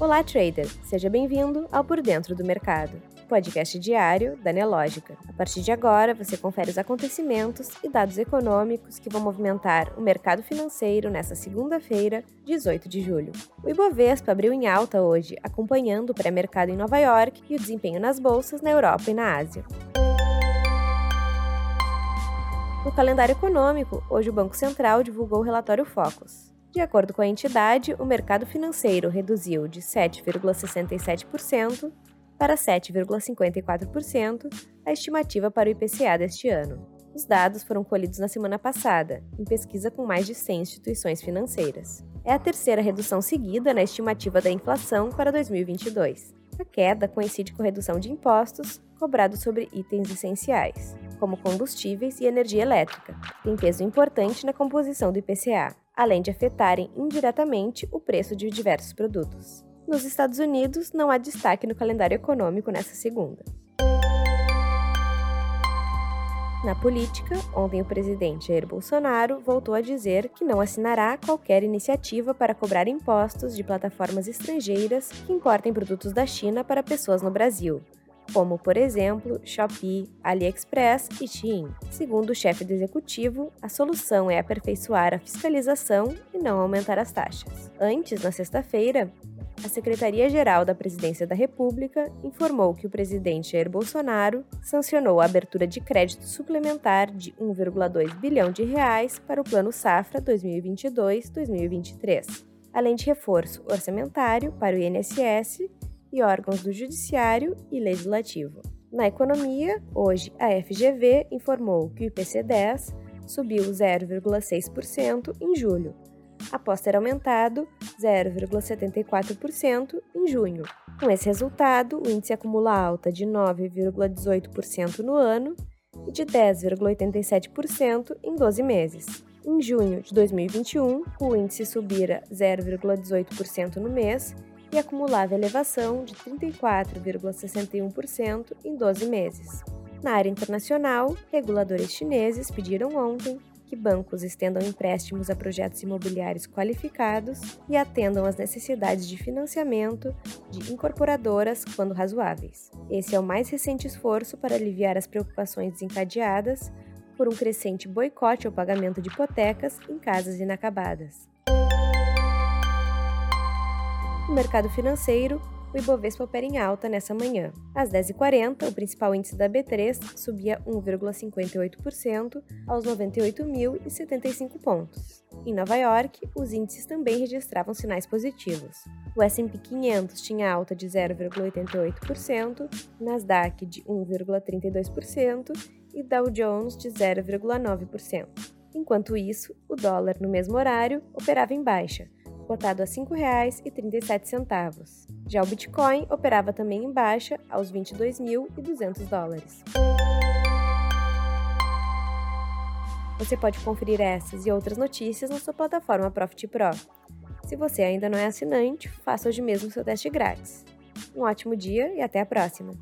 Olá, trader! Seja bem-vindo ao Por Dentro do Mercado, podcast diário da Nelógica. A partir de agora, você confere os acontecimentos e dados econômicos que vão movimentar o mercado financeiro nesta segunda-feira, 18 de julho. O Ibovespa abriu em alta hoje, acompanhando o pré-mercado em Nova York e o desempenho nas bolsas na Europa e na Ásia. No calendário econômico, hoje o Banco Central divulgou o relatório Focus. De acordo com a entidade, o mercado financeiro reduziu de 7,67% para 7,54% a estimativa para o IPCA deste ano. Os dados foram colhidos na semana passada, em pesquisa com mais de 100 instituições financeiras. É a terceira redução seguida na estimativa da inflação para 2022. A queda coincide com redução de impostos cobrados sobre itens essenciais, como combustíveis e energia elétrica, que tem peso importante na composição do IPCA além de afetarem indiretamente o preço de diversos produtos. Nos Estados Unidos, não há destaque no calendário econômico nessa segunda. Na política, ontem o presidente Jair Bolsonaro voltou a dizer que não assinará qualquer iniciativa para cobrar impostos de plataformas estrangeiras que importem produtos da China para pessoas no Brasil, como, por exemplo, Shopee, AliExpress e Shein. Segundo o chefe do executivo, a solução é aperfeiçoar a fiscalização e não aumentar as taxas. Antes, na sexta-feira, a Secretaria-Geral da Presidência da República informou que o presidente Jair Bolsonaro sancionou a abertura de crédito suplementar de 1,2 bilhão de reais para o Plano Safra 2022-2023, além de reforço orçamentário para o INSS e órgãos do Judiciário e Legislativo. Na economia, hoje a FGV informou que o IPC-10 subiu 0,6% em julho, após ter aumentado 0,74% em junho. Com esse resultado, o índice acumula alta de 9,18% no ano e de 10,87% em 12 meses. Em junho de 2021, o índice subira 0,18% no mês e acumulava elevação de 34,61% em 12 meses. Na área internacional, reguladores chineses pediram ontem que bancos estendam empréstimos a projetos imobiliários qualificados e atendam às necessidades de financiamento de incorporadoras quando razoáveis. Esse é o mais recente esforço para aliviar as preocupações desencadeadas por um crescente boicote ao pagamento de hipotecas em casas inacabadas. No mercado financeiro, o Ibovespa opera em alta nessa manhã. Às 10h40, o principal índice da B3 subia 1,58% aos 98.075 pontos. Em Nova York, os índices também registravam sinais positivos. O S&P 500 tinha alta de 0,88%, Nasdaq de 1,32% e Dow Jones de 0,9%. Enquanto isso, o dólar no mesmo horário operava em baixa, cotado a R$ 5,37. Já o Bitcoin operava também em baixa, aos 22.200 dólares. Você pode conferir essas e outras notícias na sua plataforma Profit Pro. Se você ainda não é assinante, faça hoje mesmo seu teste grátis. Um ótimo dia e até a próxima!